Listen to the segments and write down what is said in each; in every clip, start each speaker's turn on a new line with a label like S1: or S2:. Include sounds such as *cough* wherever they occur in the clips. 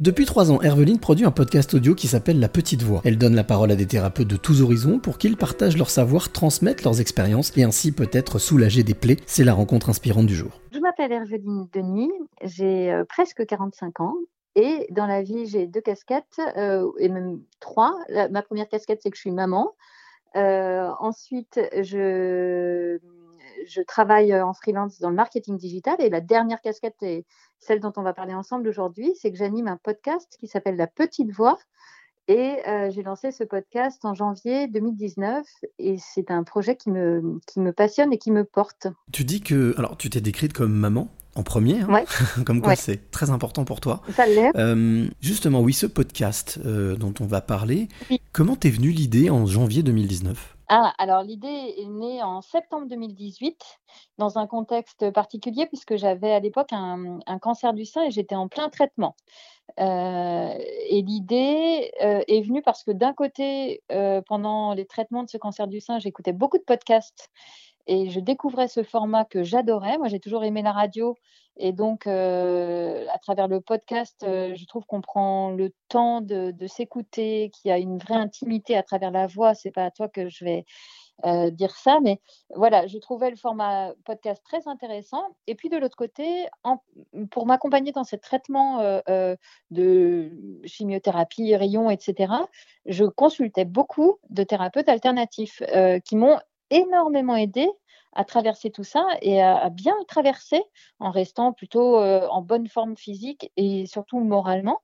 S1: Depuis trois ans, Herveline produit un podcast audio qui s'appelle La Petite Voix. Elle donne la parole à des thérapeutes de tous horizons pour qu'ils partagent leur savoir, transmettent leurs expériences et ainsi peut-être soulager des plaies. C'est la rencontre inspirante du jour.
S2: Je m'appelle Herveline Denis, j'ai euh, presque 45 ans. Et dans la vie, j'ai deux casquettes, euh, et même trois. ma première casquette, c'est que je suis maman. Euh, ensuite, je je travaille euh, en freelance dans le marketing digital et la dernière casquette celle dont on va parler ensemble aujourd'hui, c'est que j'anime un podcast qui s'appelle La Petite Voix. Et euh, j'ai lancé ce podcast en janvier 2019 et c'est un projet qui me, qui me passionne et qui me porte.
S1: Tu dis que, alors tu t'es décrite comme maman en premier, hein, *laughs* comme quoi c'est très important pour toi.
S2: Ça l'est. Euh,
S1: justement, oui, ce podcast dont on va parler, comment t'es venue l'idée en janvier 2019
S2: ah, alors l'idée est née en septembre 2018 dans un contexte particulier puisque j'avais à l'époque un, cancer du sein et j'étais en plein traitement. Euh, et l'idée euh, est venue parce que d'un côté, euh, pendant les traitements de ce cancer du sein, j'écoutais beaucoup de podcasts et je découvrais ce format que j'adorais. Moi, j'ai toujours aimé la radio et donc, euh, à travers le podcast, euh, je trouve qu'on prend le temps de, s'écouter, qu'il y a une vraie intimité à travers la voix. C'est pas à toi que je vais euh, dire ça, mais voilà, je trouvais le format podcast très intéressant. Et puis de l'autre côté, pour m'accompagner dans ce traitement de chimiothérapie, rayons, etc., je consultais beaucoup de thérapeutes alternatifs qui m'ont énormément aidé à traverser tout ça et à, bien traverser en restant plutôt euh, en bonne forme physique et surtout moralement.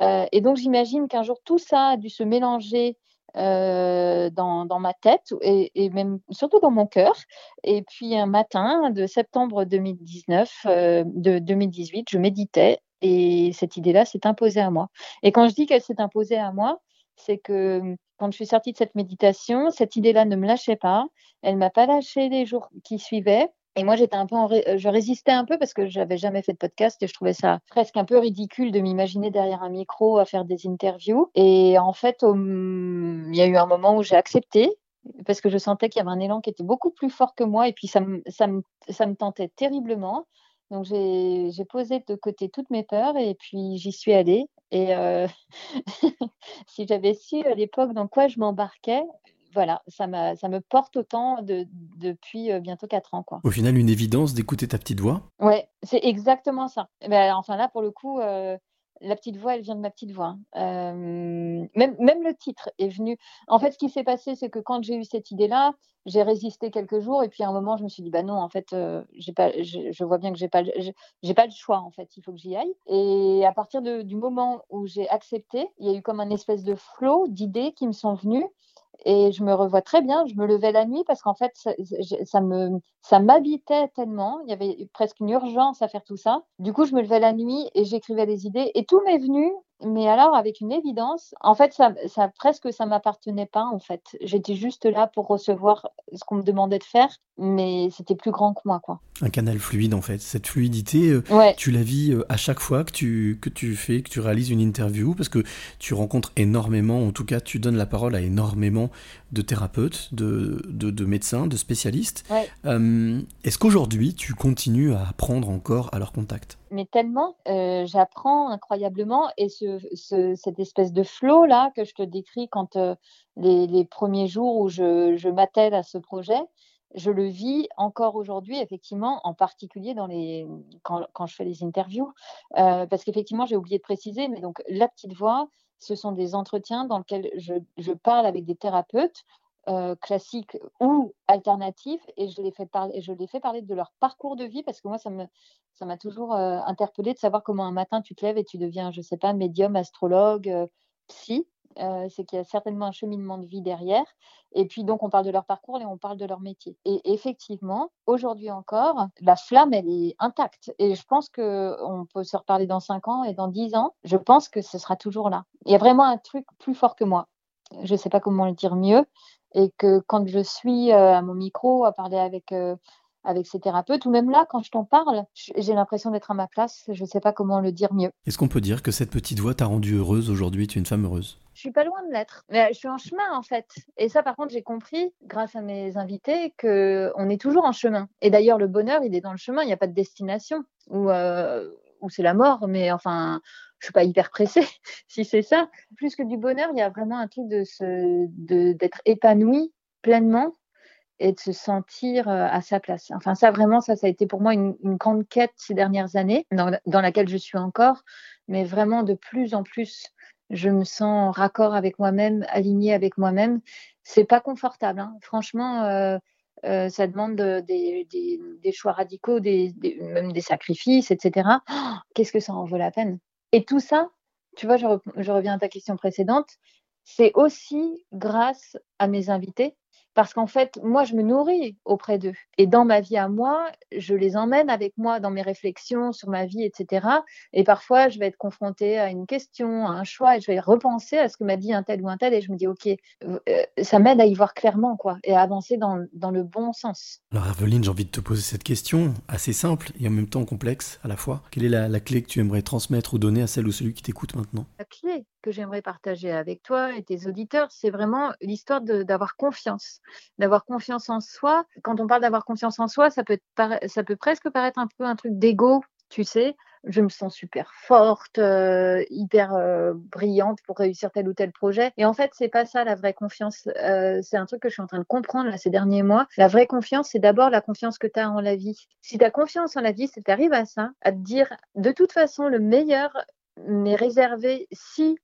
S2: Euh, et donc j'imagine qu'un jour tout ça a dû se mélanger euh, dans, dans, ma tête et, et, même surtout dans mon cœur. Et puis un matin de septembre 2019, de 2018, je méditais et cette idée-là s'est imposée à moi. Et quand je dis qu'elle s'est imposée à moi, c'est que quand je suis sortie de cette méditation, cette idée-là ne me lâchait pas. Elle m'a pas lâché les jours qui suivaient. Et moi, j'étais un peu, je résistais un peu parce que j'avais jamais fait de podcast et je trouvais ça presque un peu ridicule de m'imaginer derrière un micro à faire des interviews. Et en fait, il y a eu un moment où j'ai accepté parce que je sentais qu'il y avait un élan qui était beaucoup plus fort que moi et puis ça ça ça me tentait terriblement. Donc j'ai posé de côté toutes mes peurs et puis j'y suis allée. Et euh, *laughs* si j'avais su à l'époque dans quoi je m'embarquais, voilà, ça, ça me porte autant de, depuis euh, bientôt 4 ans. Quoi.
S1: Au final, une évidence d'écouter ta petite voix?
S2: Ouais, c'est exactement ça. Ben, enfin là, pour le coup, euh, la petite voix, elle vient de ma petite voix. même, même le titre est venu. En fait, ce qui s'est passé, c'est que quand j'ai eu cette idée-là, j'ai résisté quelques jours et puis à un moment, je me suis dit, bah non, en fait, pas, je, vois bien que j'ai pas, pas le choix, en fait, il faut que j'y aille. Et à partir du moment où j'ai accepté, il y a eu comme un espèce de flot d'idées qui me sont venues et je me revois très bien. Je me levais la nuit parce qu'en fait, ça, ça m'habitait tellement. Il y avait presque une urgence à faire tout ça. Du coup, je me levais la nuit et j'écrivais des idées. Et tout m'est venu, mais alors avec une évidence. En fait, ça, ça presque, ça m'appartenait pas. En fait, j'étais juste là pour recevoir ce qu'on me demandait de faire, mais c'était plus grand que moi, quoi.
S1: Un canal fluide, en fait. Cette fluidité, euh, tu la vis euh, à chaque fois que tu que tu fais, que tu réalises une interview, parce que tu rencontres énormément. En tout cas, tu donnes la parole à énormément de thérapeutes, de, de, médecins, de spécialistes. Euh, est-ce qu'aujourd'hui, tu continues à apprendre encore à leur contact?
S2: Mais tellement, euh, j'apprends incroyablement. Et ce, cette espèce de flow là que je te décris quand euh, les, premiers jours où je, je m'attelle à ce projet, je le vis encore aujourd'hui, effectivement, en particulier dans les, quand, je fais les interviews. parce qu'effectivement, j'ai oublié de préciser, mais donc la petite voix, ce sont des entretiens dans lesquels je, parle avec des thérapeutes euh, classiques ou alternatifs et je les fais parler, je les fais parler de leur parcours de vie parce que moi ça me ça m'a toujours euh, interpellé de savoir comment un matin tu te lèves et tu deviens je sais pas médium, astrologue, euh, psy. Euh, c'est qu'il y a certainement un cheminement de vie derrière. Et puis donc on parle de leur parcours et on parle de leur métier. Et effectivement, aujourd'hui encore, la flamme, elle est intacte. Et je pense qu'on peut se reparler dans 5 ans et dans 10 ans. Je pense que ce sera toujours là. Il y a vraiment un truc plus fort que moi. Je ne sais pas comment le dire mieux. Et que quand je suis euh, à mon micro, à parler avec euh, avec ces thérapeutes, ou même là, quand je t'en parle, j'ai l'impression d'être à ma place, je ne sais pas comment le dire mieux.
S1: Est-ce qu'on peut dire que cette petite voix t'a rendue heureuse aujourd'hui? Tu es une femme heureuse?
S2: Je suis pas loin de l'être. Mais je suis en chemin, en fait. Et ça, par contre, j'ai compris, grâce à mes invités, qu'on est toujours en chemin. Et d'ailleurs, le bonheur, il est dans le chemin, il n'y a pas de destination, ou, euh, ou c'est la mort, mais enfin, je suis pas hyper pressée, *laughs* si c'est ça. Plus que du bonheur, il y a vraiment un truc de se, d'être épanoui pleinement et de se sentir euh, à sa place. Enfin, ça vraiment, ça, ça a été pour moi une, grande quête ces dernières années, dans, laquelle je suis encore, mais vraiment de plus en plus, je me sens raccord avec moi-même, aligné avec moi-même. C'est pas confortable, hein. franchement. Euh, euh, ça demande des, choix radicaux, des, même des sacrifices, etc. Qu'est-ce que ça en vaut la peine? Et tout ça, tu vois, je, reviens à ta question précédente, c'est aussi grâce à mes invités parce qu'en fait, moi, je me nourris auprès d'eux. Et dans ma vie à moi, je les emmène avec moi dans mes réflexions sur ma vie, etc. Et parfois, je vais être confrontée à une question, à un choix, et je vais repenser à ce que m'a dit un tel ou un tel, et je me dis, OK, euh, ça m'aide à y voir clairement, quoi, et à avancer dans, dans le bon sens.
S1: Alors, Aveline, j'ai envie de te poser cette question, assez simple et en même temps complexe à la fois. Quelle est la, la clé que tu aimerais transmettre ou donner à celle ou celui qui t'écoute maintenant?
S2: La clé? Que j'aimerais partager avec toi et tes auditeurs, c'est vraiment l'histoire d'avoir confiance d'avoir confiance en soi. Quand on parle d'avoir confiance en soi, ça peut, ça peut presque paraître un peu un truc d'ego, tu sais. Je me sens super forte, euh, hyper euh, brillante pour réussir tel ou tel projet. Et en fait, c'est pas ça la vraie confiance. Euh, c'est un truc que je suis en train de comprendre ces derniers mois. La vraie confiance, c'est d'abord la confiance que tu as en la vie. Si tu as confiance en la vie, c'est tu arrives à ça, à te dire de toute façon, le meilleur m'est réservé si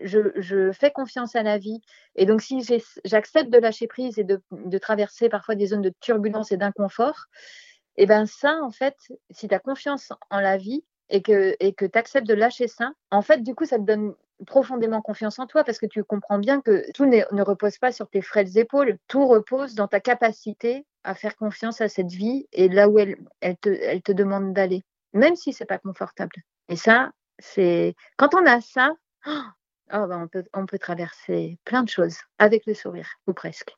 S2: je, fais confiance à la vie. Et donc, si j'accepte de lâcher prise et de, traverser parfois des zones de turbulence et d'inconfort, et eh ben ça, en fait, si tu as confiance en la vie et que tu acceptes de lâcher ça, en fait, du coup, ça te donne profondément confiance en toi parce que tu comprends bien que tout ne repose pas sur tes frêles épaules, tout repose dans ta capacité à faire confiance à cette vie et là où elle, elle, te, elle te demande d'aller, même si c'est pas confortable. Et ça, c'est quand on a ça, oh, Oh, ben, on, peut, on peut traverser plein de choses avec le sourire, ou presque.